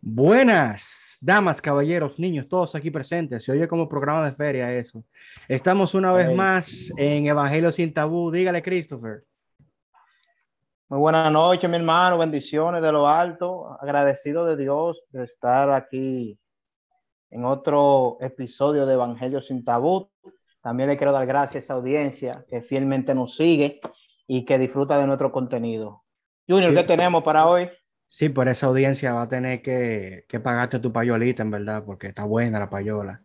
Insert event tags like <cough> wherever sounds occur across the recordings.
Buenas, damas, caballeros, niños, todos aquí presentes. Se oye como programa de feria eso. Estamos una vez más en Evangelio sin tabú. Dígale, Christopher. Muy buenas noches, mi hermano. Bendiciones de lo alto. Agradecido de Dios de estar aquí en otro episodio de Evangelio sin tabú. También le quiero dar gracias a esa audiencia que fielmente nos sigue y que disfruta de nuestro contenido. Junior, ¿qué tenemos para hoy? Sí, por esa audiencia va a tener que, que pagarte tu payolita, en verdad, porque está buena la payola.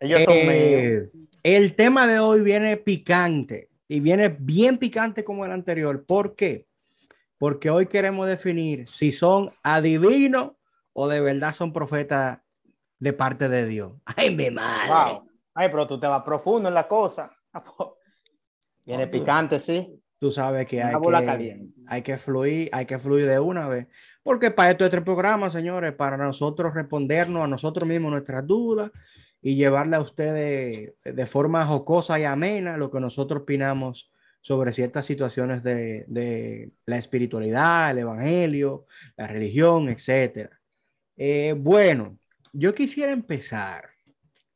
Ellos son eh, El tema de hoy viene picante y viene bien picante como el anterior. ¿Por qué? Porque hoy queremos definir si son adivinos o de verdad son profetas de parte de Dios. <laughs> Ay, mi madre. Ay, pero tú te vas profundo en la cosa. <laughs> Viene picante, sí. Tú sabes que hay que, hay que fluir, hay que fluir de una vez. Porque para esto este programa, señores, para nosotros respondernos a nosotros mismos nuestras dudas y llevarle a ustedes de forma jocosa y amena lo que nosotros opinamos sobre ciertas situaciones de, de la espiritualidad, el evangelio, la religión, etc. Eh, bueno, yo quisiera empezar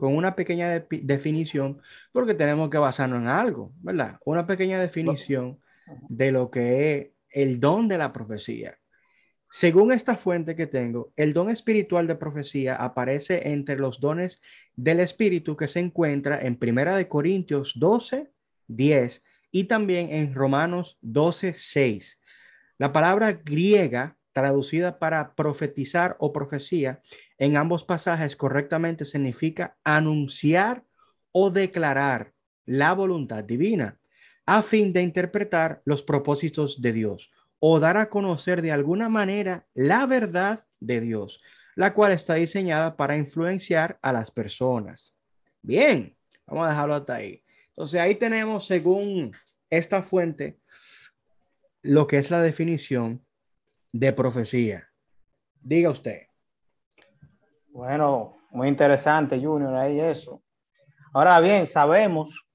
con una pequeña definición, porque tenemos que basarnos en algo, ¿verdad? Una pequeña definición de lo que es el don de la profecía. Según esta fuente que tengo, el don espiritual de profecía aparece entre los dones del espíritu que se encuentra en Primera de Corintios 12, 10 y también en Romanos 12, 6. La palabra griega traducida para profetizar o profecía en ambos pasajes correctamente significa anunciar o declarar la voluntad divina a fin de interpretar los propósitos de Dios o dar a conocer de alguna manera la verdad de Dios, la cual está diseñada para influenciar a las personas. Bien, vamos a dejarlo hasta ahí. Entonces ahí tenemos, según esta fuente, lo que es la definición de profecía. Diga usted. Bueno, muy interesante, Junior, ahí eso. Ahora bien, sabemos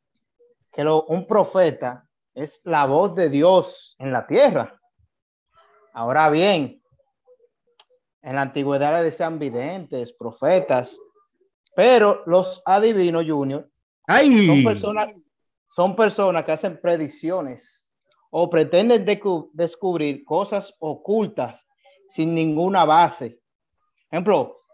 que lo, un profeta es la voz de Dios en la tierra. Ahora bien, en la antigüedad le decían videntes, profetas, pero los adivinos, Junior, son personas, son personas que hacen predicciones o pretenden descubrir cosas ocultas sin ninguna base. Ejemplo,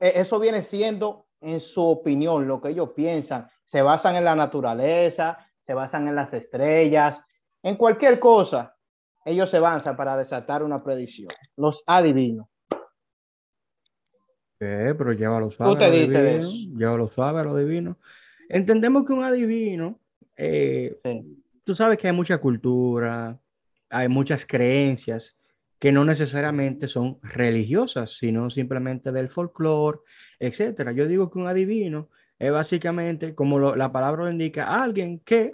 e, eso viene siendo en su opinión, lo que ellos piensan. Se basan en la naturaleza, se basan en las estrellas, en cualquier cosa. Ellos se basan para desatar una predicción. Los adivinos. Eh, pero llévalo suave. Tú te dices eso. Llévalo suave a lo divino. Entendemos que un adivino, eh, tú sabes que hay mucha cultura, hay muchas creencias que no necesariamente son religiosas, sino simplemente del folclore, etcétera. Yo digo que un adivino es básicamente, como la palabra lo indica, alguien que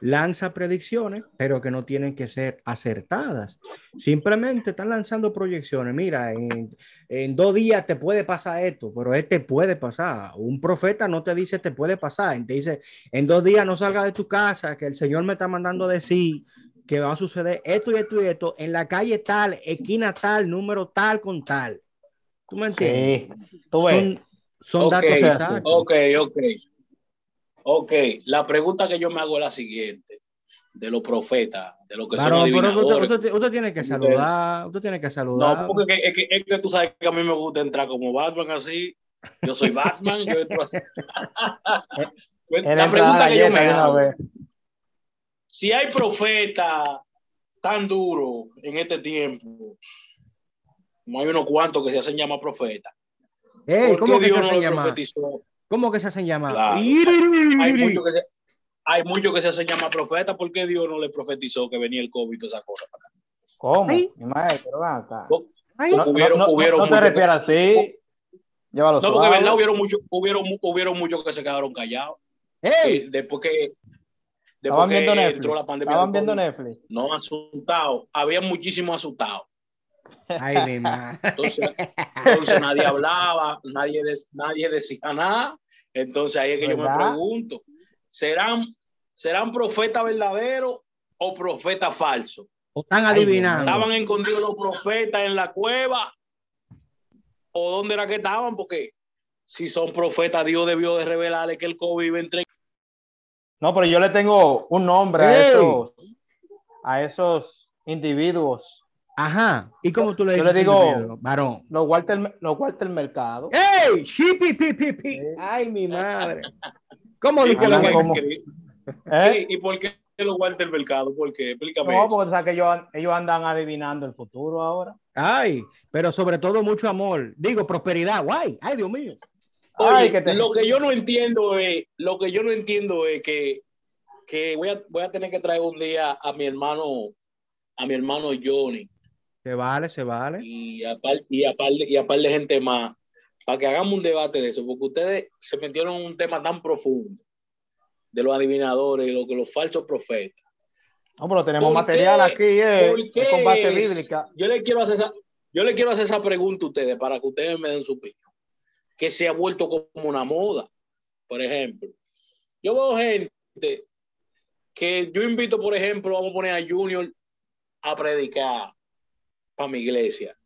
lanza predicciones, pero que no tienen que ser acertadas. Simplemente están lanzando proyecciones. Mira, en, en, dos días te puede pasar esto, pero este puede pasar. Un profeta no te dice te puede pasar, te dice en dos días no salga de tu casa, que el Señor me está mandando decir que va a suceder esto y esto y esto en la calle tal, esquina tal, número tal con tal. ¿Tú me entiendes? Sí. ¿Tú ves? Son, datos exactos. Ok, ok. Ok, la pregunta que yo me hago es la siguiente. De los profetas, de lo que son adivinadores. Usted, usted, tiene que saludar, usted tiene que saludar. No, porque es que, es que, tú sabes que a mí me gusta entrar como Batman así. Yo soy Batman, yo entro así. <laughs> la pregunta que yo me hago si hay profetas tan duros en este tiempo, como hay unos cuantos que se hacen llamar profetas. ¿Cómo que Dios se hacen no llamar? ¿Cómo que se hacen llamar? Hay muchos que se, hay muchos que se hacen llamar profetas. ¿Por qué Dios no le profetizó que venía el COVID y esa cosa para acá? ¿Cómo? Mi maestro, acá. No, hubieron, no, hubieron no te refieres así. Llévalo no, porque verdad hubieron muchos hubieron, hubieron muchos que se quedaron callados. Después que Estaban viendo Netflix. La pandemia Estaban viendo Netflix. No, asustados. Había muchísimos asustados. Ay, mi entonces, entonces, nadie hablaba, nadie, nadie decía nada. Entonces ahí es que yo me pregunto, ¿serán, ¿serán profetas verdaderos o profetas falsos? O están adivinando. ¿Estaban escondidos los profetas en la cueva? o dónde era que estaban, porque si son profetas, Dios debió de revelarle que el COVID iba entre. No, pero yo le tengo un nombre a esos, a esos individuos. Ajá. ¿Y cómo tú le dices? Yo le digo, varón. Los Walter, los Walter Mercado. ¡Ey! ¡Shipi, pi, pi, pi! ¡Ay, mi madre! ¿Cómo dice lo ¿Eh? ¿Y por qué los Walter Mercado? ¿Por qué? Explícame. No, porque o sea, que ellos, ellos andan adivinando el futuro ahora. Ay, pero sobre todo mucho amor. Digo, prosperidad. Guay. Ay, Dios mío. Oye, lo que yo no entiendo es, lo que yo no entiendo es que, que voy, a, voy a tener que traer un día a mi hermano, a mi hermano Johnny. Se vale, se vale. Y a par, y a par, y a par de gente más, para que hagamos un debate de eso, porque ustedes se metieron en un tema tan profundo de los adivinadores y lo que los falsos profetas. No, pero tenemos material aquí eh, con base bíblica. Yo le quiero hacer esa, yo le quiero hacer esa pregunta a ustedes para que ustedes me den su opinión que se ha vuelto como una moda. Por ejemplo, yo veo gente que yo invito, por ejemplo, vamos a poner a Junior a predicar para mi iglesia.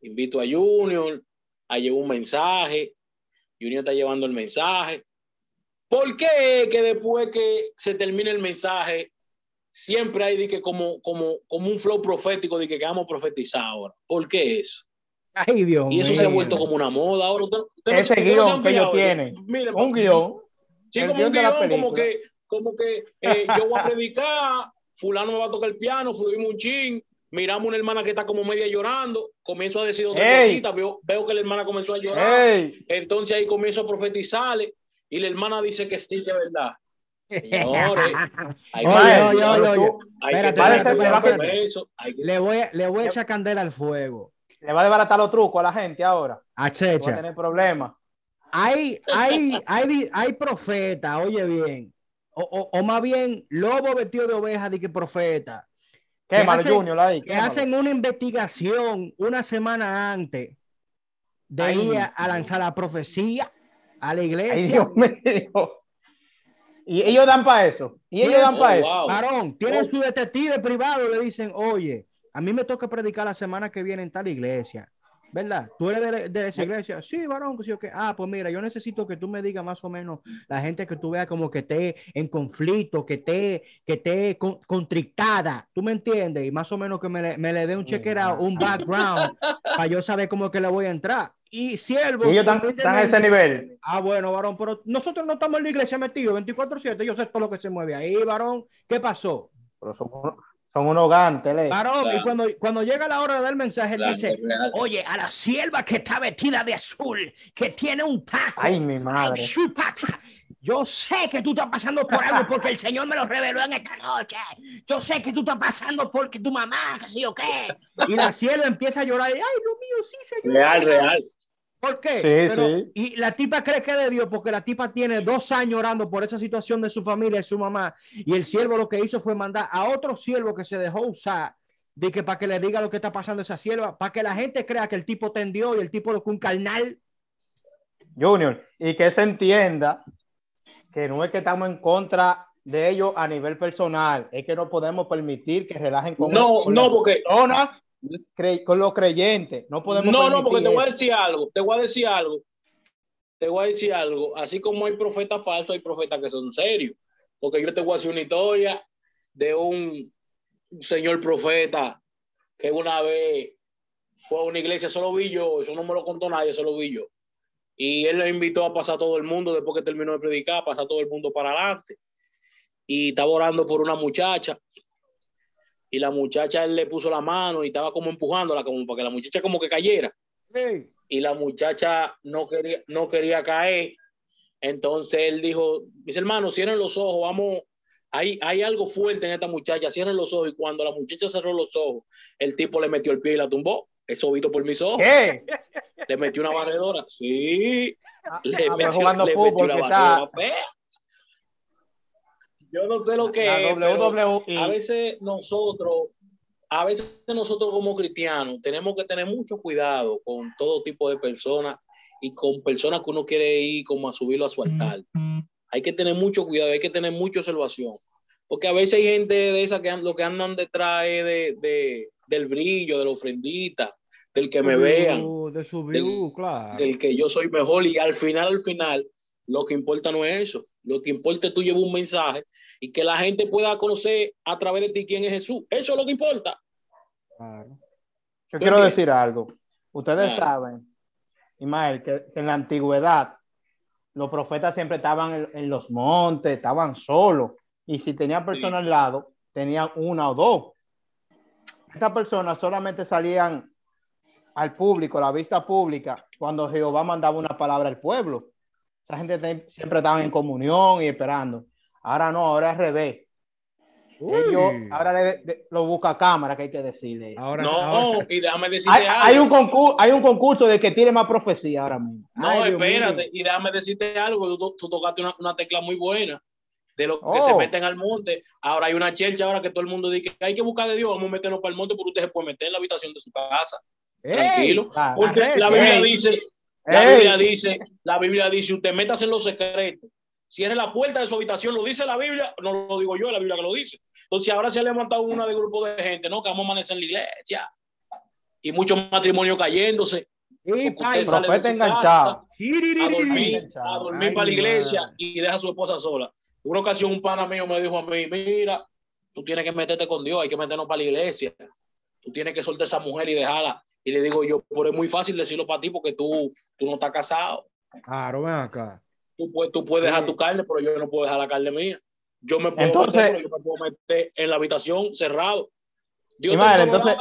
Invito a Junior a llevar un mensaje. Junior está llevando el mensaje. ¿Por qué que después que se termine el mensaje, siempre hay de que como, como, como un flow profético de que, que vamos a profetizar ahora? ¿Por qué eso? Ay, Dios y eso se ha vuelto como una moda ahora. Ese guion que ellos tienen. un guion. Sí, como un guion, como que, como que eh, <laughs> yo voy a predicar, fulano me va a tocar el piano, fluimos un chin, miramos una hermana que está como media llorando, comienzo a decir otra cosita, veo, veo, que la hermana comenzó a llorar, entonces ahí comienzo a profetizarle y la hermana dice que sí, que es verdad. Señores, <laughs> hay Le voy, le voy a echar candela al fuego le va a desbaratar los trucos a la gente ahora. A Checha. Va a tener problemas. Hay, hay, hay, hay profeta, oye bien, o, o, más bien lobo vestido de oveja de que profeta. ¿Qué que Junior ahí? Que hacen una investigación una semana antes de ir a, lanzar la profecía a la iglesia. Ay, Dios mío. Y ellos dan para eso. Y ellos dan para eso. Varón, tienen oh. su detective privado, le dicen, oye, a mí me toca predicar la semana que viene en tal iglesia, ¿verdad? ¿Tú eres de, esa iglesia? Sí, varón, sí, que Ah, pues mira, yo necesito que tú me digas más o menos la gente que tú veas como que esté en conflicto, que esté, que esté contrictada, ¿tú me entiendes? Y más o menos que me, me le dé un chequera, un background, para yo saber cómo que le voy a entrar. Y siervos. Y ellos están, a ese nivel. Ah, bueno, varón, pero nosotros no estamos en la iglesia metidos 24-7. Yo sé todo lo que se mueve ahí, varón. ¿Qué pasó? Pero somos, son unos gantes. Varón, y cuando, cuando llega la hora de dar el mensaje, dice, oye, a la sierva que está vestida de azul, que tiene un taco. Ay, mi madre. yo sé que tú estás pasando por algo porque el Señor me lo reveló en esta noche. Yo sé que tú estás pasando porque tu mamá, que sé yo qué. Y la sierva empieza a llorar. Ay, Dios mío, sí, Señor. Real, real. ¿Por qué? Y la tipa cree que de Dios porque la tipa tiene dos años orando por esa situación de su familia y su mamá. Y el siervo lo que hizo fue mandar a otro siervo que se dejó usar de que para que le diga lo que está pasando a esa sierva, para que la gente crea que el tipo tendió y el tipo lo que un carnal. Junior, y que se entienda que no es que estamos en contra de ellos a nivel personal, es que no podemos permitir que relajen con No, no, porque con los creyentes. No podemos. No, no, porque te voy a decir algo. Te voy a decir algo. Te voy a decir algo. Así como hay profetas falsos, hay profetas que son serios. Porque yo te voy a decir una historia de un señor profeta que una vez fue a una iglesia, solo vi yo, eso no me lo contó nadie, solo vi yo. Y él le invitó a pasar todo el mundo después que terminó de predicar, a pasar todo el mundo para adelante. Y estaba orando por una muchacha y la muchacha él le puso la mano y estaba como empujándola como para que la muchacha como que cayera. Y la muchacha no quería, no quería caer. Entonces él dijo, mis hermanos, cierren los ojos, vamos, hay, hay algo fuerte en esta muchacha, cierren los ojos. Y cuando la muchacha cerró los ojos, el tipo le metió el pie y la tumbó. Eso visto por mis ojos. Le metió una barredora. Sí. Ah, le, ah, metió, jugando le metió una barredora fea. Yo no sé lo que es. A veces nosotros, a veces nosotros como cristianos tenemos que tener mucho cuidado con todo tipo de personas y con personas que uno quiere ir como a subirlo a su altar. Hay que tener mucho cuidado, hay que tener mucha observación. Porque a veces hay gente de esa que lo que andan detrás de, de, del brillo, de la ofrendita, del que me vean, de su view, claro. del que yo soy mejor y al final, al final, lo que importa no es eso, lo que importa es tú llevar un mensaje y que la gente pueda conocer a través de ti quién es Jesús. Eso es lo que importa. Claro. Yo quiero decir algo. Ustedes saben, Imael, que, en la antigüedad los profetas siempre estaban en, los montes, estaban solos. Y si tenían personas al lado, tenían una o dos. Estas personas solamente salían al público, a la vista pública, cuando Jehová mandaba una palabra al pueblo. Esa gente siempre estaba en comunión y esperando. Ahora no, ahora es revés. Ellos, ahora lo busca cámara, que hay que decirle. Ahora, no, y déjame decirte hay, algo. Hay un, concurso, hay un concurso de que tiene más profecía ahora mismo. No, espérate, y déjame decirte algo. Tú, tocaste una, tecla muy buena de los que se oh. meten al monte. Ahora hay una chelcha ahora que todo el mundo dice que hay que buscar de Dios, vamos a meternos para el monte, porque usted se puede meter en la habitación de su casa. Tranquilo. porque la Biblia dice, la Biblia dice, la Biblia dice, usted metas en los secretos Cierre la puerta de su habitación, lo dice la Biblia, no lo digo yo, la Biblia que lo dice. Entonces ahora se ha levantado una de grupo de gente, ¿no? Que vamos a amanecer en la iglesia. Y muchos matrimonios cayéndose. Y profeta enganchado. A dormir, a dormir para la iglesia y deja a su esposa sola. Una ocasión un pana mío me dijo a mí, mira, tú tienes que meterte con Dios, hay que meternos para la iglesia. Tú tienes que soltar a esa mujer y dejarla. Y le digo yo, pero es muy fácil decirlo para ti porque tú, tú no estás casado. Claro, ven acá tú, puedes, tú puedes dejar tu carne, pero yo no puedo dejar la carne mía. Yo me puedo, entonces, meter, yo me puedo meter en la habitación cerrado. Dios madre, entonces,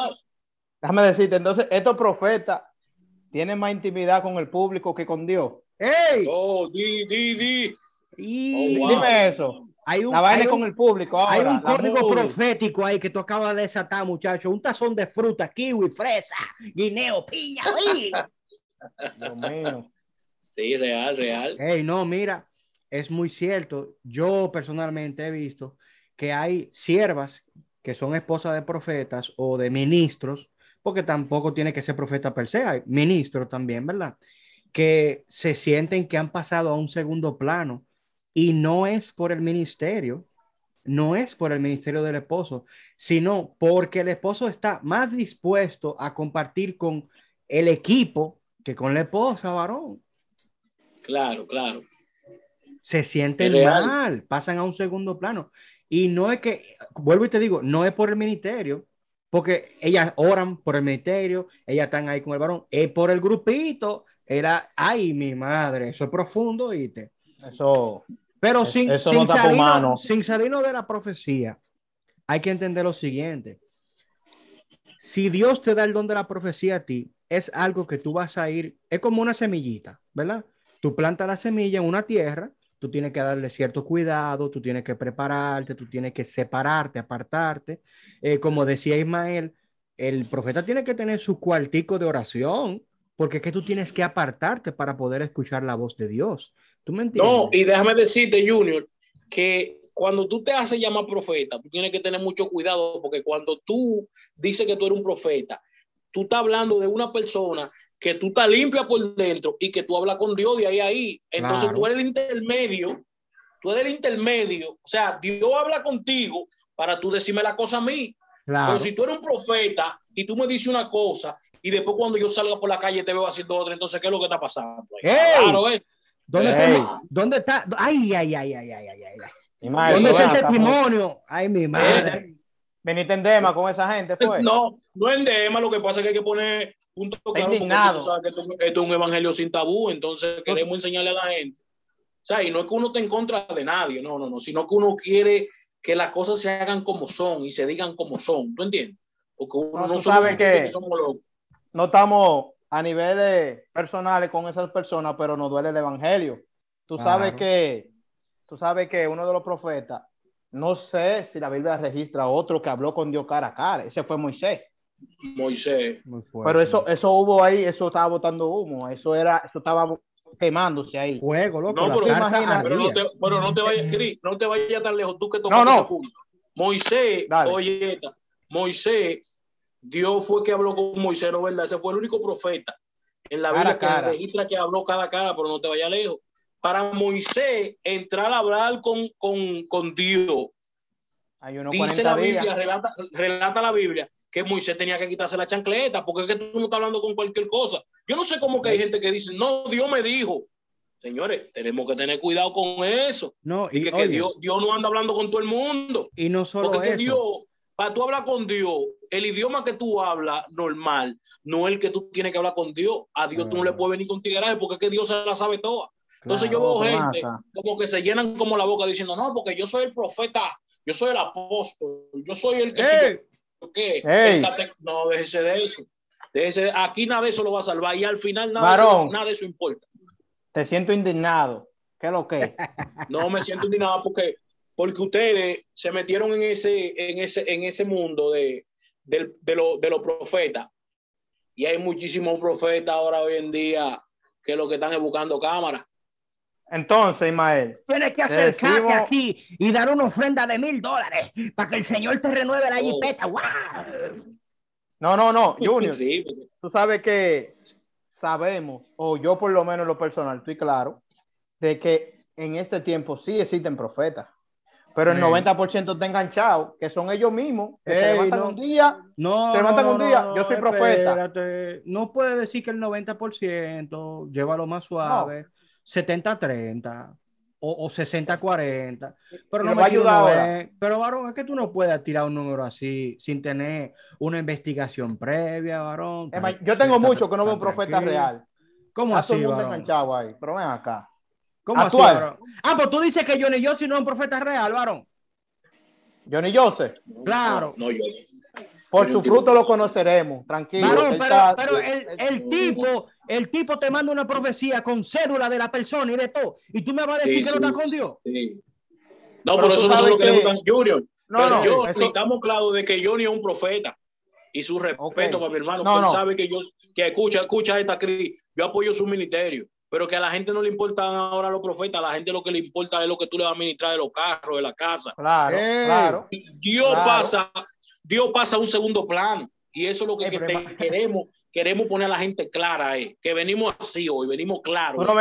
déjame decirte, entonces estos profetas tienen más intimidad con el público que con Dios. ¡Ey! Oh, di, di, di. Y... Oh, Dime eso. Hay un, la vaina con el público. hay un código profético ahí que tú acabas de desatar, muchacho. Un tazón de fruta, kiwi, fresa, guineo, piña. Dios mío. Sí, real, real. Hey, no, mira, es muy cierto. Yo personalmente he visto que hay siervas que son esposas de profetas o de ministros, porque tampoco tiene que ser profeta per se, hay ministros también, ¿verdad? Que se sienten que han pasado a un segundo plano y no es por el ministerio, no es por el ministerio del esposo, sino porque el esposo está más dispuesto a compartir con el equipo que con la esposa, varón. Claro, claro. Se sienten mal, pasan a un segundo plano. Y no es que, vuelvo y te digo, no es por el ministerio, porque ellas oran por el ministerio, ellas están ahí con el varón, es por el grupito, era, ay, mi madre, eso es profundo, ¿viste? Eso. Pero sin, sin, salirnos, sin salirnos de la profecía, hay que entender lo siguiente. Si Dios te da el don de la profecía a ti, es algo que tú vas a ir, es como una semillita, ¿verdad? Tú plantas la semilla en una tierra, tú tienes que darle cierto cuidado, tú tienes que prepararte, tú tienes que separarte, apartarte. Eh, como decía Ismael, el profeta tiene que tener su cuartico de oración, porque es que tú tienes que apartarte para poder escuchar la voz de Dios. ¿Tú me entiendes? No, y déjame decirte, Junior, que cuando tú te haces llamar profeta, tú tienes que tener mucho cuidado, porque cuando tú dices que tú eres un profeta, tú estás hablando de una persona que tú estás limpia por dentro y que tú hablas con Dios de ahí a ahí. Entonces tú eres el intermedio, tú eres el intermedio. O sea, Dios habla contigo para tú decirme la cosa a mí. Pero si tú eres un profeta y tú me dices una cosa y después cuando yo salga por la calle te veo haciendo otra, entonces ¿qué es lo que está pasando? Claro, ¿eh? ¿Dónde, está, ¿Dónde está? Ay, ay, ay, ay, ay, ay, ay. ¿Dónde está el testimonio? Ay, mi madre. Veniste en Dema con esa gente, fue. No, no en Dema, lo que pasa es que hay que poner punto claro, porque sabes que esto, es un evangelio sin tabú, entonces queremos enseñarle a la gente. O sea, y no es que uno esté en contra de nadie, no, no, no, sino que uno quiere que las cosas se hagan como son y se digan como son, ¿tú entiendes? Porque uno no, sabe que, no estamos a niveles personales con esas personas, pero nos duele el evangelio. Tú sabes que, tú sabes que uno de los profetas, no sé si la Biblia registra otro que habló con Dios cara a cara, ese fue Moisés. Moisés. Pero eso, eso hubo ahí, eso estaba botando humo, eso era, eso estaba quemándose ahí. Fuego, loco. No, pero, pero, no te, pero no te vayas, no te vayas tan lejos, tú que tocas no, no. punto. Moisés, oye, Moisés, Dios fue que habló con Moisés, ¿no verdad? Ese fue el único profeta en la Biblia que registra que habló cada cara, pero no te vayas lejos. Para Moisés entrar a hablar con, con, con Dios Dice la Biblia, relata, relata, la Biblia que Moisés tenía que quitarse la chancleta, porque es que tú no estás hablando con cualquier cosa. Yo no sé cómo que hay gente que dice, no, Dios me dijo. Señores, tenemos que tener cuidado con eso. No, y, que, Dios, Dios, no anda hablando con todo el mundo. Y no solo porque Dios, para tú hablar con Dios, el idioma que tú hablas normal, no el que tú tienes que hablar con Dios. A Dios tú no le puedes venir con tigueraje porque es que Dios se la sabe toda. Entonces yo veo gente como que se llenan como la boca diciendo, no, porque yo soy el profeta, yo soy el apóstol, yo soy el que... ¿Qué? No, déjese de eso. Déjese, aquí nada de eso lo va a salvar y al final nada, de, eso, nada de eso importa. Te siento indignado. ¿Qué es lo que? <laughs> No me siento indignado porque, porque ustedes se metieron en ese, en ese, en ese mundo de, de, de los de profetas. Y hay muchísimos profetas ahora hoy en día que lo que están es buscando cámaras. Entonces, Ismael. Tienes que acercarte aquí y dar una ofrenda de mil dólares para que el Señor te renueve la oh. jipeta. No, no, no, <laughs> Junior. Tú sabes que sabemos, o yo por lo menos lo personal, estoy claro, de que en este tiempo sí existen profetas. Pero el 90% está enganchado, que son ellos mismos, que se levantan un día, no, se levantan un día, yo soy profeta. No puede decir que el 90%, llévalo más suave. 70-30 o, o 60-40. Pero no me ayuda Pero, varón, es que tú no puedes tirar un número así sin tener una investigación previa, varón. yo tengo mucho que no veo un profeta real. ¿Cómo así, enganchado ahí, pero ven acá. ¿Cómo así, varón? Ah, pues tú dices que Johnny Joseph no es un profeta real, varón. Johnny Joseph. Claro. No, yo. Por su fruto lo conoceremos, tranquilo. pero, el, tipo, el tipo te manda una profecía con cédula de la persona y de todo, y tú me vas a decir que no está con Dios. No, pero, eso no es lo que, le gustan Junior. No, no, yo, estamos claros de que Johnny es un profeta y su respeto para mi hermano, no, él sabe que yo que escucha, escucha esta crisis, yo apoyo su ministerio, pero que a la gente no le importan ahora los profetas, a la gente lo que le importa es lo que tú le vas a administrar de los carros, de la casa. Claro, claro. Dios pasa Dios pasa a un segundo plano. Y eso es lo que, eh, queremos, queremos poner a la gente clara, eh, que venimos así hoy, venimos claros. Tú no,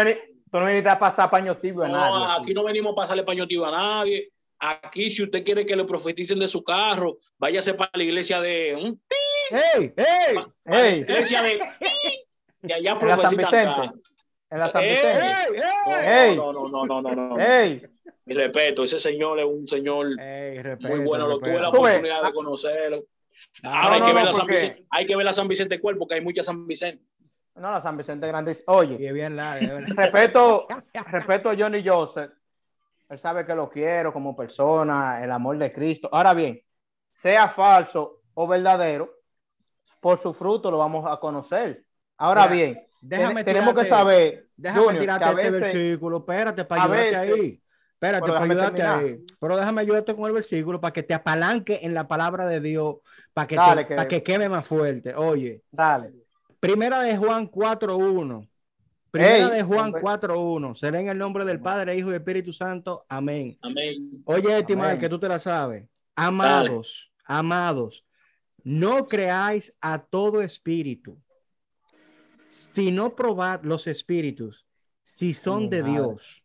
venís, a pasar paño tibio a nadie. No, aquí no venimos a pasarle paño tibio a nadie. Aquí, si usted quiere que le profeticen de su carro, váyase para la iglesia de un ¡Ey! ¡Ey! La iglesia de y allá en la San Vicente. En la San Vicente. ¡Ey! No, no, no, no, no, no. ¡Ey! Mi respeto, ese señor es un señor muy bueno, lo tuve la oportunidad de conocerlo. Hay, que ver a San Vicente, hay que ver a San Vicente Cuerpo, porque hay muchas San Vicente. No, la San Vicente grande. Oye, bien respeto, respeto a Johnny Joseph. Él sabe que lo quiero como persona, el amor de Cristo. Ahora bien, sea falso o verdadero, por su fruto lo vamos a conocer. Ahora bien, tenemos que saber. Déjame tirarte este versículo, espérate, para ahí. Espérate, pero déjame, ayudarte ahí. pero déjame ayudarte con el versículo para que te apalanque en la palabra de Dios, para que, para que queme más fuerte. Oye, dale. Primera de Juan 4.1. Primera de Juan 4.1. Será en el nombre del Padre, Hijo y Espíritu Santo. Amén. Amén. Oye, Timar, que tú te la sabes. Amados, amados, no creáis a todo espíritu, sino probad los espíritus, si son de Dios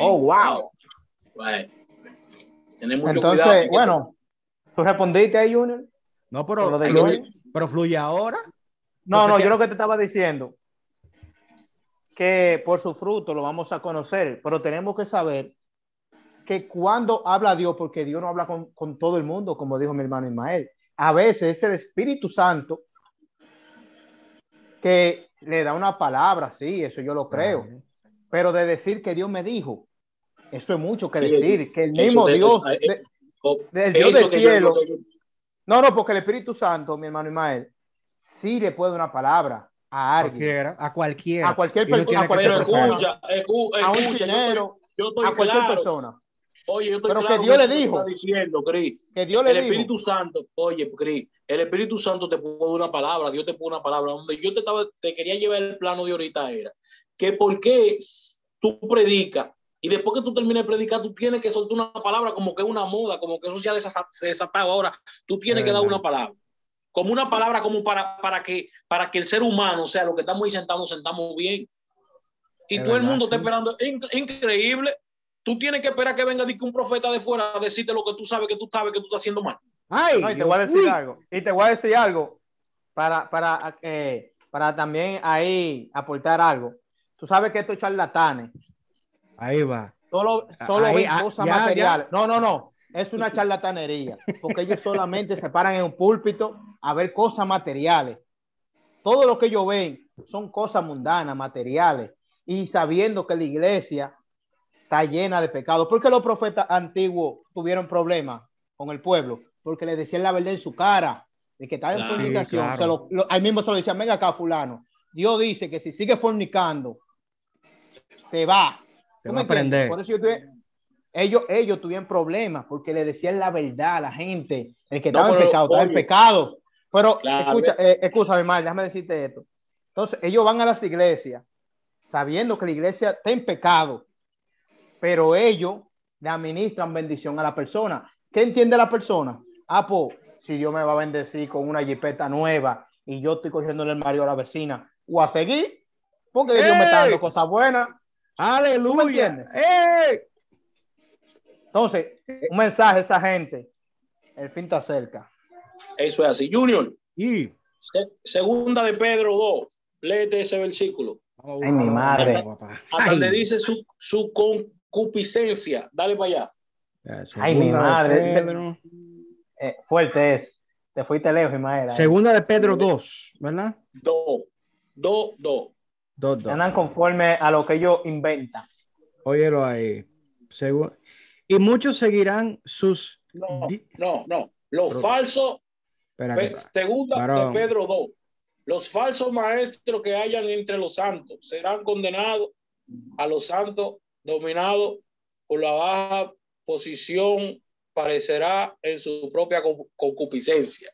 Oh, wow. Entonces, bueno, ¿tú respondiste ahí, Junior? No, pero, pero fluye ahora. No, no, yo lo que te estaba diciendo, que por su fruto lo vamos a conocer, pero tenemos que saber que cuando habla Dios, porque Dios no habla con, todo el mundo, como dijo mi hermano Ismael, a veces es el Espíritu Santo que le da una palabra, sí, eso yo lo creo. Pero de decir que Dios me dijo, eso es mucho que decir, que el mismo Dios, del Dios del cielo. No, no, porque el Espíritu Santo, mi hermano Ismael, sí le puede una palabra a alguien. a cualquiera. A cualquier, persona. a cualquier persona. a un dinero, a cualquier persona. Oye, yo estoy Pero claro que Dios le dijo. está diciendo, Cris. Que Dios le El dijo. Espíritu Santo, oye, Cris, el Espíritu Santo te puso una palabra, Dios te puso una palabra. Donde yo te, estaba, te quería llevar el plano de ahorita era que por qué tú predicas y después que tú termines de predicar, tú tienes que soltar una palabra como que es una moda, como que eso se ha desatado ahora. Tú tienes Es que dar una palabra. Como una palabra como para, para, que, para que el ser humano, o sea, lo que estamos ahí sentados, sentamos bien. Y Es todo el mundo está esperando. Es inc- increíble. Tú tienes que esperar que venga un profeta de fuera a decirte lo que tú sabes que tú sabes que tú estás haciendo mal. Ay, No, y te voy a decir algo. Y te voy a decir algo para, para, eh, para también ahí aportar algo. Tú sabes que estos charlatanes Ahí va. solo, solo Ahí, ven ah, cosas ya, materiales. No, no, no. Es una charlatanería. Porque ellos solamente se paran en un púlpito a ver cosas materiales. Todo lo que ellos ven son cosas mundanas, materiales. Y sabiendo que la iglesia está llena de pecados. ¿Por qué los profetas antiguos tuvieron problemas con el pueblo? Porque le decían la verdad en su cara, de que estaba en Claro, fornicación. claro. Se lo- lo- ahí mismo se lo decían, venga acá, fulano. Dios dice que si sigue fornicando, te va. Te ¿Tú va a prender. Por eso yo tuve- ellos, ellos tuvieron problemas porque le decían la verdad a la gente. El que No, estaba en pecado, estaba en pecado. Pero Claro. escucha, eh, escúchame, mal, déjame decirte esto. Entonces, ellos van a las iglesias sabiendo que la iglesia está en pecado, pero ellos le administran bendición a la persona. ¿Qué entiende la persona? Ah, pues, si Dios me va a bendecir con una jipeta nueva y yo estoy cogiéndole el Mario a la vecina, o a seguir, porque Dios me está dando cosas buenas. Aleluya. Entonces, un mensaje a esa gente. El fin está cerca. Eso es así. Junior, Y se- segunda de Pedro 2. Léete ese versículo. Ay, mi madre. papá. Hasta Ay. donde dice su, su concupiscencia. Dale para allá. Ya, Ay, mi madre. Pedro. Eh, fuerte es. Te fuiste lejos, Ismael. Segunda de Pedro 2, ¿verdad? Dos. Dos, dos. Dos, dos. Andan conforme a lo que ellos inventan. Óyelo ahí. Segu- Y muchos seguirán sus. No, no, no. Los Pero- falsos, Espérate, segunda varón. de Pedro 2. Los falsos maestros que hayan entre los santos serán condenados a los santos dominados por la baja posición parecerá en su propia con- concupiscencia.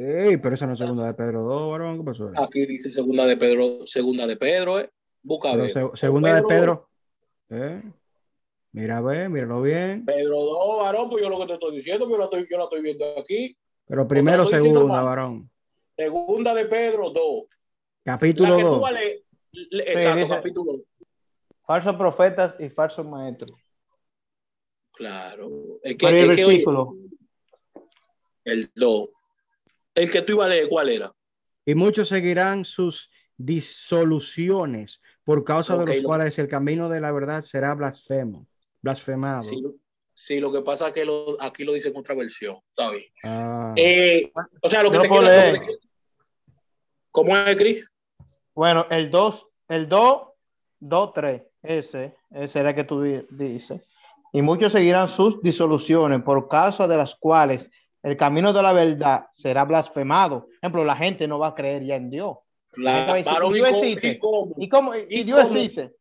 Ey, pero esa no es segunda de Pedro 2, varón. ¿Qué pasó? Aquí dice segunda de Pedro, segunda de Pedro, eh. Busca ver. se- segunda de Pedro. Eh, Mira, ve, míralo bien. Pedro 2, varón, pues yo lo que te estoy diciendo, yo la estoy, yo la estoy viendo aquí. Pero primero, segunda, varón. Segunda de Pedro 2. La Capítulo que tú 2. vas a leer, le- exacto, dice- capítulo. Falsos profetas y falsos maestros. Claro. El que, ¿Cuál es el el que, oye, versículo? el 2. El que tú ibas a leer, ¿cuál era? Y muchos seguirán sus disoluciones, por causa Ok, de los lo- cuales el camino de la verdad será blasfemo, blasfemado. Sí, lo- sí, lo que pasa es que lo- aquí lo dice en otra versión. Está bien. Ah, Eh, o sea, lo que Yo te quiero leer. ¿Cómo es, Cris? Bueno, el 2, el 2, 2, 3. Ese, ese era el que tú di- dices. Y muchos seguirán sus disoluciones por causa de las cuales el camino de la verdad será blasfemado. Por ejemplo, la gente no va a creer ya en Dios. Varón, ¿y Dios existe? y cómo. ¿Y cómo? Y, ¿Y Dios cómo? existe.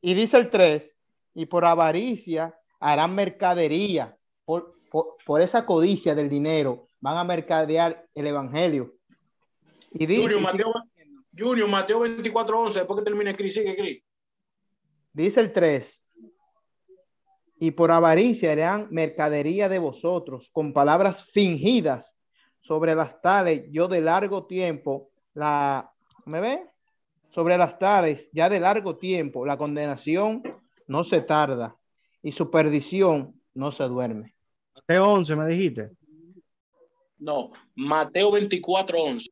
Y dice el 3, y por avaricia harán mercadería. Por, por, por esa codicia del dinero van a mercadear el evangelio. Y dice, Junior, Mateo, Junior, Mateo 24, 11. Después que termine Cris, sigue Cris. Dice el 3. Y por avaricia harán mercadería de vosotros con palabras fingidas sobre las tales yo de largo tiempo la ¿me ve? Sobre las tales ya de largo tiempo la condenación no se tarda y su perdición no se duerme. Mateo 11, me dijiste. No, Mateo 24, 11.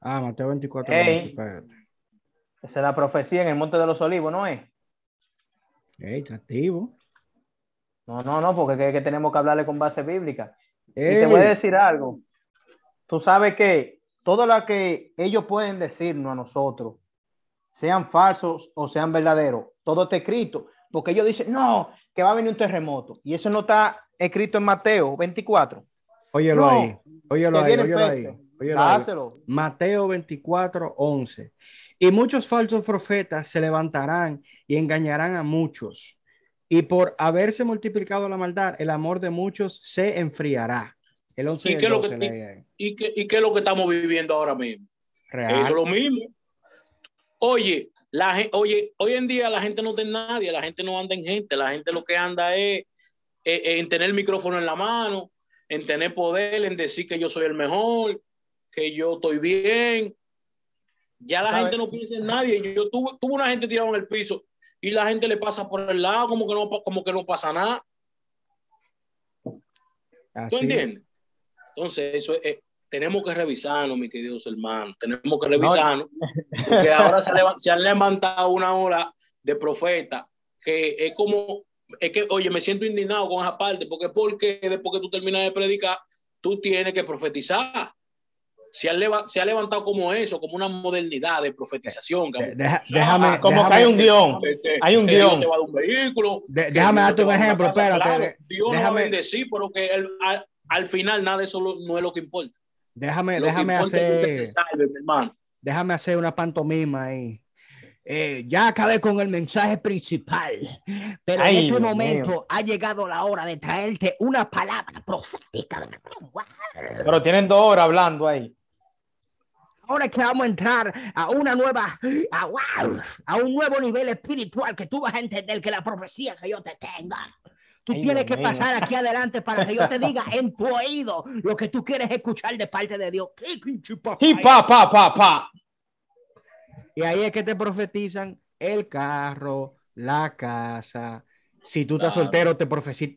Ah, Mateo 24. Ey. 11, espérate. Esa es la profecía en el Monte de los Olivos, ¿no es? Ey, está activo. No, no, no, porque es que tenemos que hablarle con base bíblica. Y te voy a decir algo. Tú sabes que todo lo que ellos pueden decirnos a nosotros, sean falsos o sean verdaderos, todo está escrito. Porque ellos dicen, no, que va a venir un terremoto. Y eso no está escrito en Mateo 24. óyelo no, ahí. Óyelo ahí, óyelo ahí. óyelo ahí. Mateo 24, 11. Y muchos falsos profetas se levantarán y engañarán a muchos. Y por haberse multiplicado la maldad, el amor de muchos se enfriará. El 11 ¿Y, qué, lo que, y, qué, ¿Y qué es lo que estamos viviendo ahora mismo? Eso es lo mismo. Oye, la, oye, hoy en día la gente no tiene nadie, la gente no anda en gente, la gente lo que anda es, en tener el micrófono en la mano, en tener poder, en decir que yo soy el mejor, que yo estoy bien. Ya la gente no piensa en nadie. Yo tuve, tuve una gente tirada en el piso y la gente le pasa por el lado como que no, como que no pasa nada. ¿Tú entiendes? Entonces, eso es, eh, tenemos que revisarnos, mis queridos hermanos, tenemos que revisarnos, porque <laughs> ahora se, han levantado una hora de profeta que es como, es que, oye, me siento indignado con esa parte, porque porque después que tú terminas de predicar, tú tienes que profetizar se ha, se ha levantado como eso, como una modernidad de profetización. déjame, como que hay un guion. hay un guion. déjame darte un ejemplo, espérate. Dios déjame, va a bendecir, pero que al, final nada de eso no es lo que importa. Déjame, déjame hacer. déjame hacer una pantomima ahí. Eh, ya acabé con el mensaje principal, pero en este momento ha llegado la hora de traerte una palabra profética. Pero tienen dos horas hablando ahí ahora que vamos a entrar a una nueva, a, a un nuevo nivel espiritual que tú vas a entender que la profecía que yo te tenga. Tú tienes que pasar aquí adelante para que yo te diga <laughs> en tu oído lo que tú quieres escuchar de parte de Dios. Sí, pa, pa, pa, pa. Y ahí es que te profetizan el carro, la casa. Si tú estás soltero, te,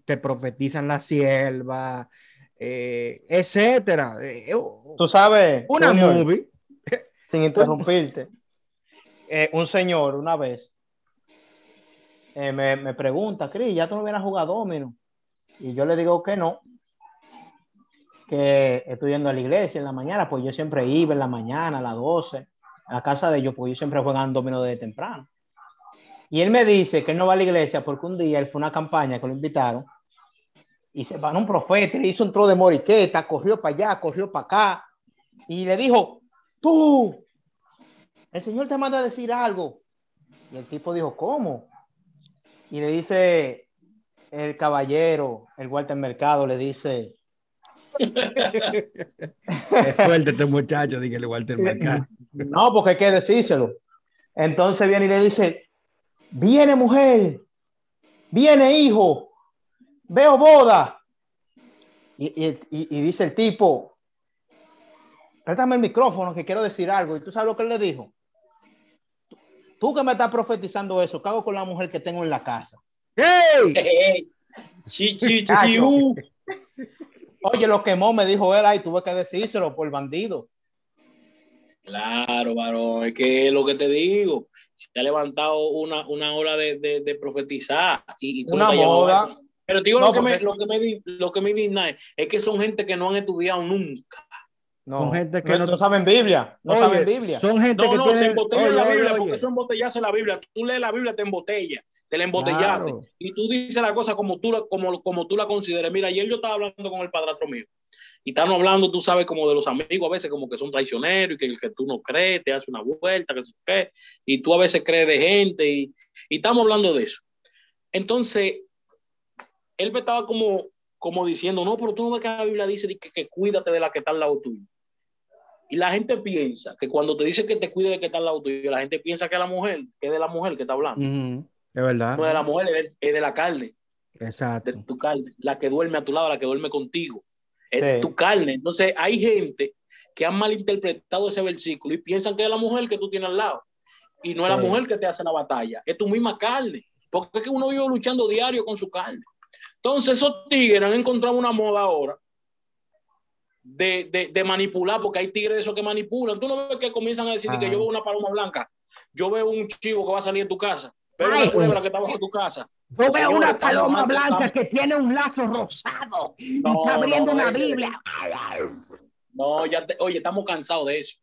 te profetizan la sierva, eh, etcétera. Eh, tú sabes. Una movie sin interrumpirte, eh, un señor una vez eh, me, me, pregunta, Cris, ¿ya tú no vienes a jugar domino? Y yo le digo que no, que estoy yendo a la iglesia en la mañana, pues yo siempre iba en la mañana a las 12 a casa de ellos, pues yo siempre jugando domino desde temprano. Y él me dice que él no va a la iglesia porque un día él fue a una campaña que lo invitaron y se va un profeta, le hizo un tro de moriqueta, corrió para allá, corrió para acá y le dijo, tú, el Señor te manda a decir algo. Y el tipo dijo, ¿cómo? Y le dice el caballero, el Walter Mercado, le dice... <laughs> es fuerte este muchacho, dígale Walter Mercado. no, porque hay que decírselo. Entonces viene y le dice, viene mujer, viene hijo, veo boda. Y, y dice el tipo, préstame el micrófono que quiero decir algo. Y tú sabes lo que él le dijo. Tú que me estás profetizando eso, ¿qué hago con la mujer que tengo en la casa? ¡Hey! <laughs> Uh. Oye, lo quemó, me dijo él, ahí tuve que decírselo por bandido. Claro, varón, es que es lo que te digo. Se ha levantado una, una hora de, de, profetizar. Y, una moda. Pero digo, lo, que me, lo, que me, lo que me indigna es que son gente que no han estudiado nunca. No, son gente que no, saben Biblia, no saben Biblia. Son gente que no, se embotella la Biblia porque eso embotellarse la Biblia. Tú lees la Biblia, te embotella, te la embotellaste. Y tú dices la cosa como tú, como, como tú la consideres. Mira, ayer yo estaba hablando con el padrastro mío. Y estamos hablando, tú sabes, como de los amigos a veces, como que son traicioneros y que el que tú no crees te hace una vuelta, que qué. Y tú a veces crees de gente y, y estamos hablando de eso. Entonces, él me estaba como, como diciendo, no, pero tú no ves que la Biblia dice que, que cuídate de la que está al lado tuyo. Y la gente piensa que cuando te dice que te cuide de que está al lado tuyo, la gente piensa que es la mujer, que es de la mujer que está hablando. Es verdad. No es de la mujer, es de, la carne. Exacto. De tu carne. La que duerme a tu lado, la que duerme contigo. Es tu carne. Entonces, hay gente que han malinterpretado ese versículo y piensan que es la mujer que tú tienes al lado. Y no es la mujer que te hace la batalla, es tu misma carne. Porque es que uno vive luchando diario con su carne. Entonces, esos tigres han encontrado una moda ahora de, de, de, manipular, porque hay tigres de esos que manipulan. Tú no ves que comienzan a decir que yo veo una paloma blanca, yo veo un chivo que va a salir de tu casa, pero una culebra que está bajo tu casa. Yo veo una paloma blanca que tiene un lazo rosado y está abriendo una Biblia. No, ya te, oye, estamos cansados de eso.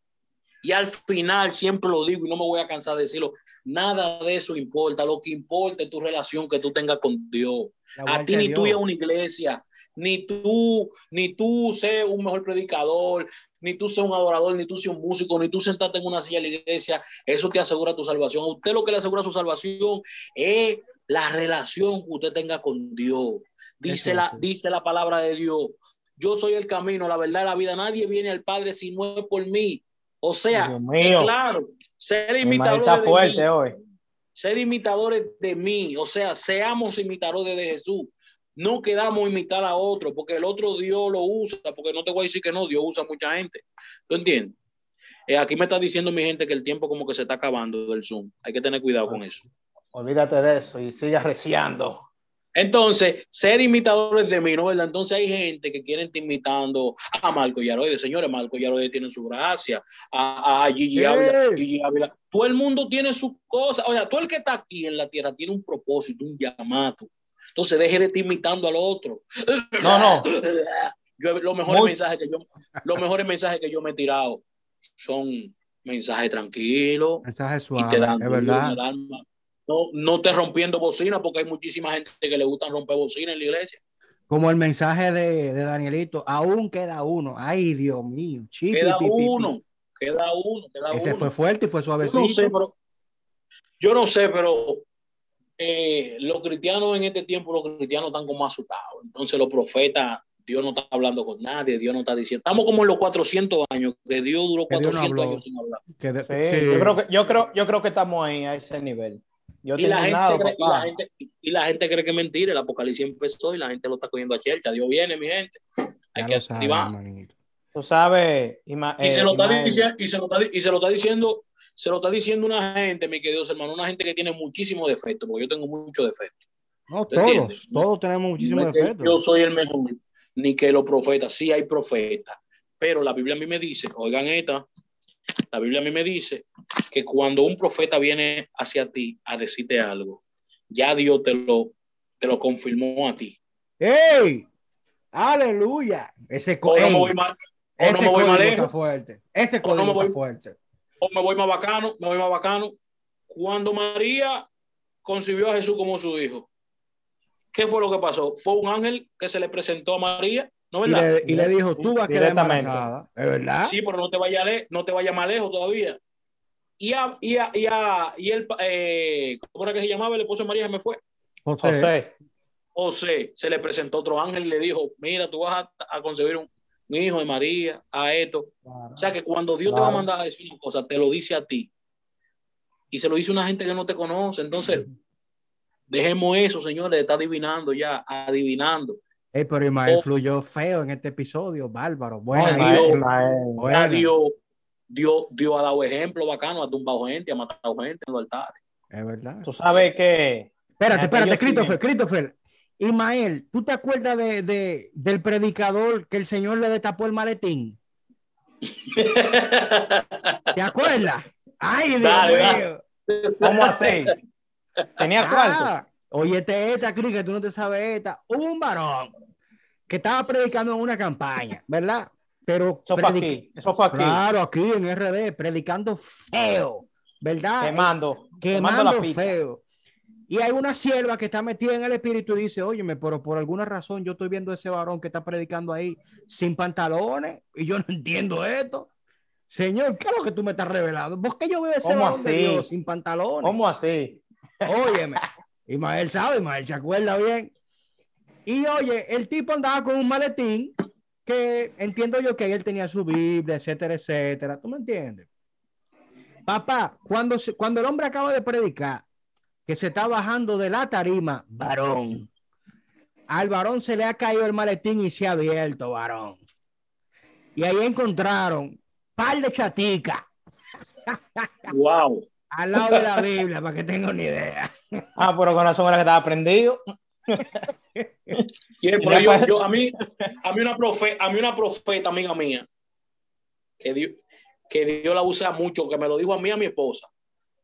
Y al final siempre lo digo y no me voy a cansar de decirlo, nada de eso importa, lo que importa es tu relación que tú tengas con Dios. A ti ni tú y a una iglesia, ni tú, ni tú seas un mejor predicador, ni tú seas un adorador, ni tú seas un músico, ni tú sentarte en una silla de la iglesia, eso te asegura tu salvación. A usted lo que le asegura su salvación es la relación que usted tenga con Dios. Dice, la, dice la palabra de Dios. Yo soy el camino, la verdad, la vida. Nadie viene al Padre si no es por mí. O sea, claro, ser imitadores de mí. Ser imitadores de mí. O sea, seamos imitadores de Jesús. No quedamos a imitar a otro, porque el otro Dios lo usa, porque no te voy a decir que no, Dios usa a mucha gente. ¿Tú entiendes? Eh, aquí me está diciendo mi gente que el tiempo como que se está acabando del Zoom. Hay que tener cuidado con eso. Olvídate de eso y sigue reciando. Entonces, ser imitadores de mí, ¿no? ¿verdad? Entonces hay gente que quiere estar imitando a Marco Yaroide. Señores, Marco Yaroide tiene su gracia. A, a Gigi, Ávila, Todo el mundo tiene sus cosas. O sea, todo el que está aquí en la tierra tiene un propósito, un llamado. Entonces, deje de estar imitando al otro. No, no. <laughs> Yo, los mejores mensajes que yo, los mejores mensajes que yo me he tirado son mensajes tranquilos. Mensajes suaves, es verdad. No, no te rompiendo bocina, porque hay muchísima gente que le gusta romper bocina en la iglesia. Como el mensaje de, de Danielito, aún queda uno. Ay, Dios mío. queda, uno, queda uno, Ese fue fuerte y fue suavecito. Yo no sé, pero, yo no sé, pero eh, los cristianos en este tiempo, los cristianos están como asustados. Entonces los profetas Dios no está hablando con nadie, Dios no está diciendo. Estamos como en los 400 años, que Dios duró 400 años sin hablar. Yo, creo que, yo, creo, yo creo que estamos ahí a ese nivel. y, la gente cree, y, la gente, y, la gente cree, que es mentira, el apocalipsis empezó y la gente lo está cogiendo a chelcha. Dios viene, mi gente. Hay que activar. Tú sabes, y, se lo está diciendo, y, se lo está, y se lo está diciendo, se lo está diciendo una gente, mi querido hermano, una gente que tiene muchísimos defectos, porque yo tengo muchos defectos. No, todos, todos tenemos muchísimos defectos. Yo soy el mejor ni que los profetas, sí hay profetas, pero la Biblia a mí me dice, oigan esta, la Biblia a mí me dice que cuando un profeta viene hacia ti a decirte algo, ya Dios te lo, te lo confirmó a ti. ¡Ey! ¡Aleluya! Ese código no ese no me voy lejos. fuerte. Ese código no está fuerte. O me voy más bacano, me voy más bacano. Cuando María concibió a Jesús como su hijo, ¿Qué fue lo que pasó? Fue un ángel que se le presentó a María, ¿no verdad? Y le, dijo, tú vas a quedar embarazada, ¿es verdad? Sí, pero no te vayas no te vaya más lejos todavía. Y a, y a, y a, y el, eh, ¿cómo era que se llamaba el esposo de María? Se me fue. José. José. se le presentó otro ángel y le dijo, mira, tú vas a, a concebir un, hijo de María, a esto. O sea que cuando Dios te va a mandar a decir una cosa, te lo dice a ti. Y se lo dice una gente que no te conoce. Entonces, Dejemos eso, señores, está adivinando ya, adivinando. pero Ismael oh. fluyó feo en este episodio, bárbaro. Bueno, Dios, Dios, Dios, ha dado ejemplo bacano, ha tumbado gente, ha matado gente en los altares. Es verdad. Tú sabes que. Espérate, espérate, Christopher, Christopher. Ismael, ¿tú te acuerdas de, de, del predicador que el Señor le destapó el maletín? ¿Te acuerdas? Ay, Dios mío. ¿Cómo así? Tenía ah, Oye, este, esta, que tú no te sabes esta. Un varón que estaba predicando en una campaña, ¿verdad? Pero eso fue aquí, eso fue aquí. Claro, aquí en RD, predicando feo, ¿verdad? Quemando, quemando, la feo. Y hay una sierva que está metida en el espíritu y dice, óyeme, pero por alguna razón yo estoy viendo a ese varón que está predicando ahí sin pantalones y yo no <laughs> entiendo esto. Señor, ¿qué es lo que tú me estás revelando? ¿Por qué yo veo ese varón de Dios sin pantalones? ¿Cómo así? Óyeme, <laughs> Ismael sabe, Ismael se acuerda bien. Y oye, el tipo andaba con un maletín que entiendo yo que él tenía su Biblia, etcétera, etcétera. ¿Tú me entiendes? Papá, cuando, cuando el hombre acaba de predicar, que se está bajando de la tarima, varón, al varón se le ha caído el maletín y se ha abierto, varón. Y ahí encontraron par de chaticas. <laughs> Wow. Al lado de la Biblia, para que tenga una idea. Ah, pero con razón era que estaba prendido. yo, a mí, a mí una profeta, a mí una profeta, amiga mía, que Dios, que Dios la usa mucho, que me lo dijo a mí a mi esposa.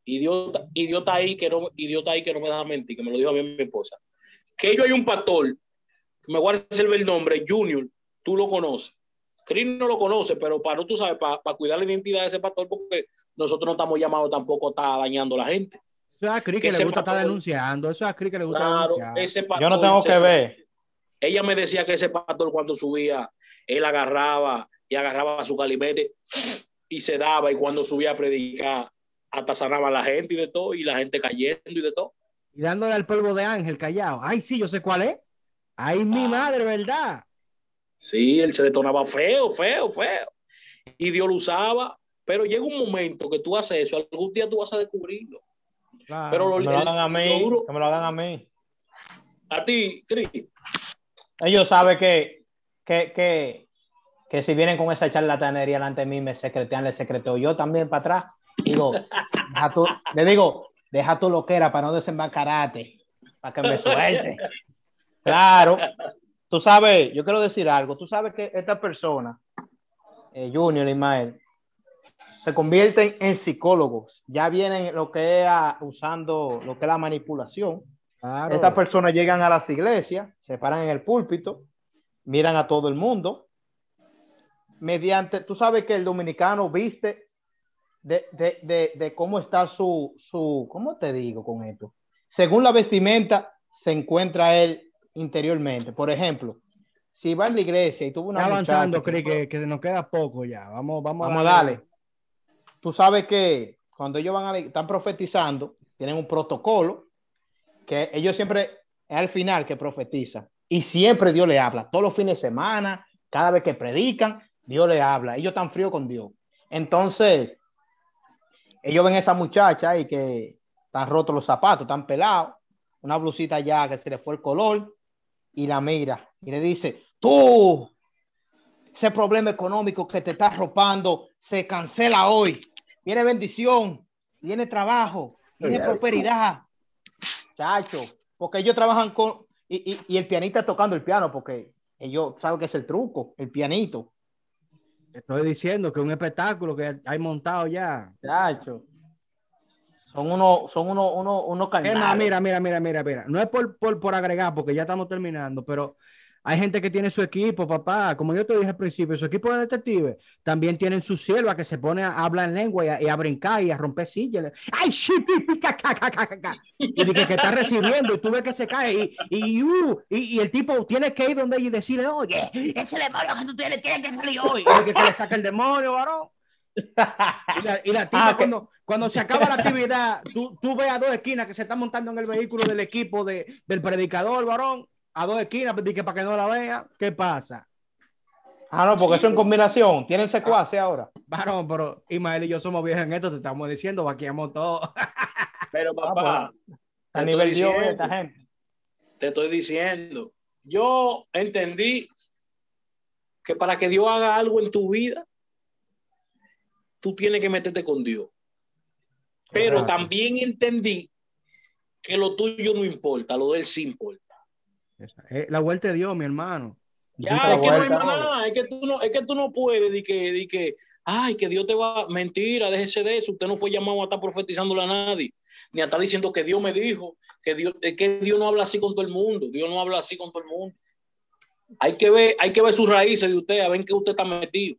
Y Dios, y Dios está ahí que no, está ahí que no me da mentir, que me lo dijo a mí mi esposa. Que yo hay un pastor, que me voy a hacer el nombre, Junior, tú lo conoces. Chris no lo conoce, pero para no, tú sabes, para, para cuidar la identidad de ese pastor, porque nosotros no estamos llamados tampoco a estar dañando a la gente. Eso es a Cris que, le gusta estar denunciando. Eso es a Cris que le gusta denunciar. Ese Yo no tengo que ver. Ella me decía que ese pastor cuando subía, él agarraba y agarraba su calimete y se daba y cuando subía a predicar hasta sanaba a la gente y de todo y la gente cayendo y de todo. Y dándole al polvo de ángel callado. Ay, sí, yo sé cuál es. Ay, mi Ah. madre, ¿verdad? Sí, él se detonaba feo, feo, feo. Y Dios lo usaba. Pero llega un momento que tú haces eso, algún día tú vas a descubrirlo. Claro. Pero lo, Que me lo hagan a mí, duro- que me lo hagan a mí. a ti, Cris, Ellos saben que, que, que, que si vienen con esa charlatanería delante de mí, me secretean, les secreteo yo también para atrás. Digo, deja tú, le digo, deja tu loquera para no desembarcararte, para que me suelte. Claro, tú sabes, yo quiero decir algo, tú sabes que esta persona, eh, Junior Ismael, se convierten en psicólogos, ya vienen lo que es usando lo que es la manipulación. Claro. Estas personas llegan a las iglesias, se paran en el púlpito, miran a todo el mundo. Mediante, tú sabes que el dominicano viste de, de, de, de cómo está su, su, ¿cómo te digo con esto? Según la vestimenta, se encuentra él interiormente. Por ejemplo, si va a la iglesia y tuvo una Está avanzando, Cris, que, que nos queda poco ya. Vamos, vamos, Vamos a darle. Tú sabes que cuando ellos van a, están profetizando, tienen un protocolo que ellos siempre es al final que profetizan y siempre Dios le habla. Todos los fines de semana, cada vez que predican, Dios le habla. Ellos están fríos con Dios. Entonces, ellos ven a esa muchacha y que están rotos los zapatos, están pelados, una blusita ya que se le fue el color y la mira y le dice, tú, ese problema económico que te está arropando se cancela hoy. Viene bendición, viene trabajo, viene prosperidad. Chacho, porque ellos trabajan con, y, y, y el pianista tocando el piano, porque ellos saben que es el truco, el pianito. Estoy diciendo que un espectáculo que hay montado ya. Chacho. Son unos, son unos, unos, unos Es más, carnales. mira, mira, mira, mira, mira. No es por, por, por agregar, porque ya estamos terminando, pero hay gente que tiene su equipo, papá. Como yo te dije al principio, su equipo de detectives también tienen su sierva que se pone a hablar en lengua y a, y a brincar y a romper sillas. ¡Ay, ca! Y dije que está recibiendo y tú ves que se cae y, y, uh, y, y el tipo tiene que ir donde ella y decirle, oye, ese demonio que tú tienes tiene que salir hoy. Y que le saca el demonio, varón. Y la, y la tipa, Ah, que- cuando, cuando se acaba la actividad, tú, tú ves a dos esquinas que se están montando en el vehículo del equipo de, del predicador, varón, a dos esquinas, pues, di que para que no la vea. ¿Qué pasa? Ah, no, porque eso en combinación. Tienen secuaces ahora. Varón, pero Ismael y yo somos viejos en esto, te estamos diciendo, vaqueamos todo. <laughs> pero papá, A Te nivel Dios, esta gente. te estoy diciendo, yo entendí que para que Dios haga algo en tu vida, tú tienes que meterte con Dios. Pero Exacto. también entendí que lo tuyo no importa, lo de él sí importa. Eh, La vuelta de Dios, mi hermano. Ya, es que no hay nada, es que tú no, es que tú no puedes de que, de que, ay, que Dios te va, mentira, déjese de eso, usted no fue llamado a estar profetizándole a nadie, ni a estar diciendo que Dios me dijo, que Dios, es que Dios no habla así con todo el mundo, Dios no habla así con todo el mundo. Hay que ver, hay que ver sus raíces de usted, a ver en qué usted está metido.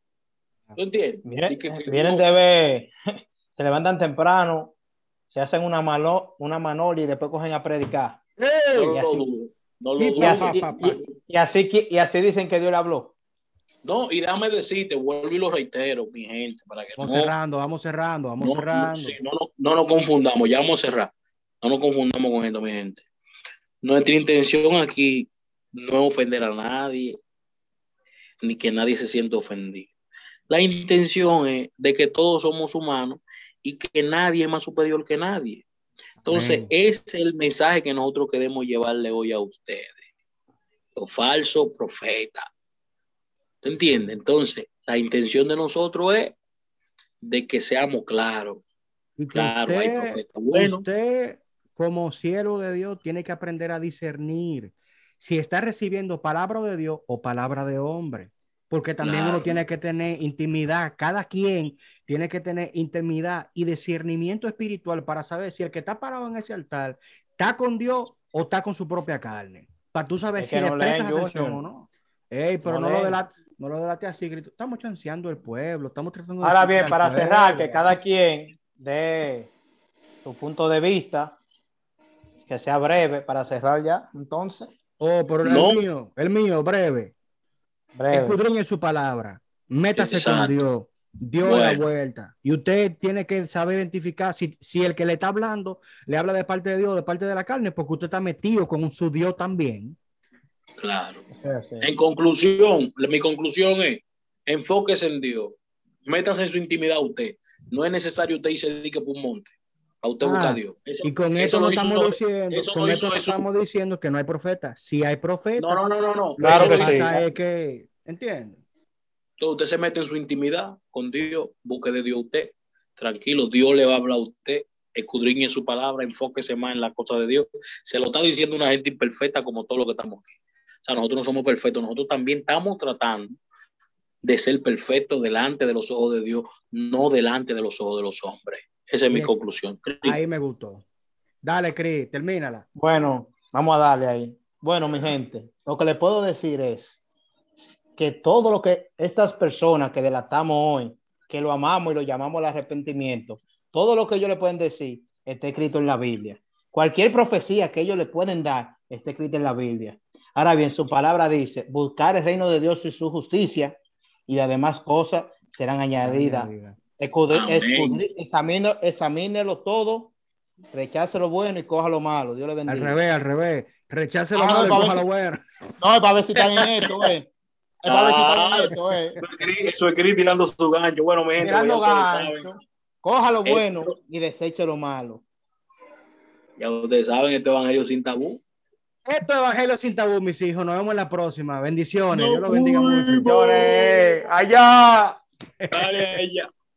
¿Tú entiendes? Y que- que vienen no- de ver, <laughs> se levantan temprano, se hacen una, malo, una manolia y después cogen a predicar. y así- no lo y así, y, y- y así, que- y así dicen que Dios le habló. No, y déjame decirte, vuelvo y lo reitero, mi gente, para que Vamos no, cerrando, vamos cerrando, vamos no, cerrando. sí, no, no, no nos confundamos, ya vamos a cerrar. No nos confundamos con esto, mi gente. Nuestra intención aquí no es ofender a nadie, ni que nadie se sienta ofendido. La intención es de que todos somos humanos y que nadie es más superior que nadie. Entonces, Amén. ese es el mensaje que nosotros queremos llevarle hoy a ustedes. Los falsos profetas. ¿Te entiendes? Entonces, la intención de nosotros es de que seamos claros. Y Claro, hay profetas buenos. Usted, como siervo de Dios, tiene que aprender a discernir si está recibiendo palabra de Dios o palabra de hombre. Porque también Claro. uno tiene que tener intimidad. Cada quien tiene que tener intimidad y discernimiento espiritual para saber si el que está parado en ese altar está con Dios o está con su propia carne. Para tú saber Es si le no prestas atención o no. Ey, pero No no, lo leen. delate, no lo delate así, grito. Estamos chanceando el pueblo, estamos tratando de Ahora bien, para cerrar, pueblo. que cada quien dé su punto de vista, que sea breve, para cerrar ya, entonces, Oh, pero No. el mío, el mío, breve. Breve. Escudriñe su palabra. Métase Exacto. con Dios. dio la vuelta. Y usted tiene que saber identificar si, si, el que le está hablando le habla de parte de Dios, de parte de la carne, porque usted está metido con su Dios también. Claro. En conclusión, mi conclusión es, enfóquese en Dios, métase en su intimidad usted. No es necesario usted irse dedique por un monte. A usted busca ah, Dios. y con eso, no estamos diciendo, con eso, estamos diciendo que no hay profeta. Si hay profeta. No, no, no, no, no. Claro que sí. Es que, ¿entiende? Entonces usted se mete en su intimidad con Dios, busque de Dios usted, tranquilo, Dios le va a hablar a usted, escudriñe su palabra, enfóquese más en la cosa de Dios. Se lo está diciendo una gente imperfecta como todo lo que estamos aquí. O sea, nosotros no somos perfectos, nosotros también estamos tratando de ser perfectos delante de los ojos de Dios, no delante de los ojos de los hombres. Esa es mi conclusión. Ahí me gustó. Dale, Cris, termínala. Bueno, vamos a darle ahí. Bueno, mi gente, lo que le puedo decir es, que todo lo que estas personas que delatamos hoy, que lo amamos y lo llamamos el arrepentimiento, todo lo que ellos le pueden decir está escrito en la Biblia. Cualquier profecía que ellos le pueden dar está escrita en la Biblia. Ahora bien, su palabra dice, buscar el reino de Dios y su justicia y las demás cosas serán añadidas. Examínelo todo, rechace lo bueno y coja lo malo. Dios le bendiga. Al revés, al revés. Rechace lo ah, malo y coja lo bueno. No, para ver si están en esto, güey. Ah, eh. Eso es Cris tirando su gancho. Bueno, mi gente. Tirando gancho. Coja lo bueno y deseche lo malo. Ya ustedes saben, este evangelio sin tabú. Esto es Evangelio sin tabú, mis hijos. Nos vemos en la próxima. Bendiciones. Dios los bendiga mucho. Bendiciones. Allá. Dale, allá.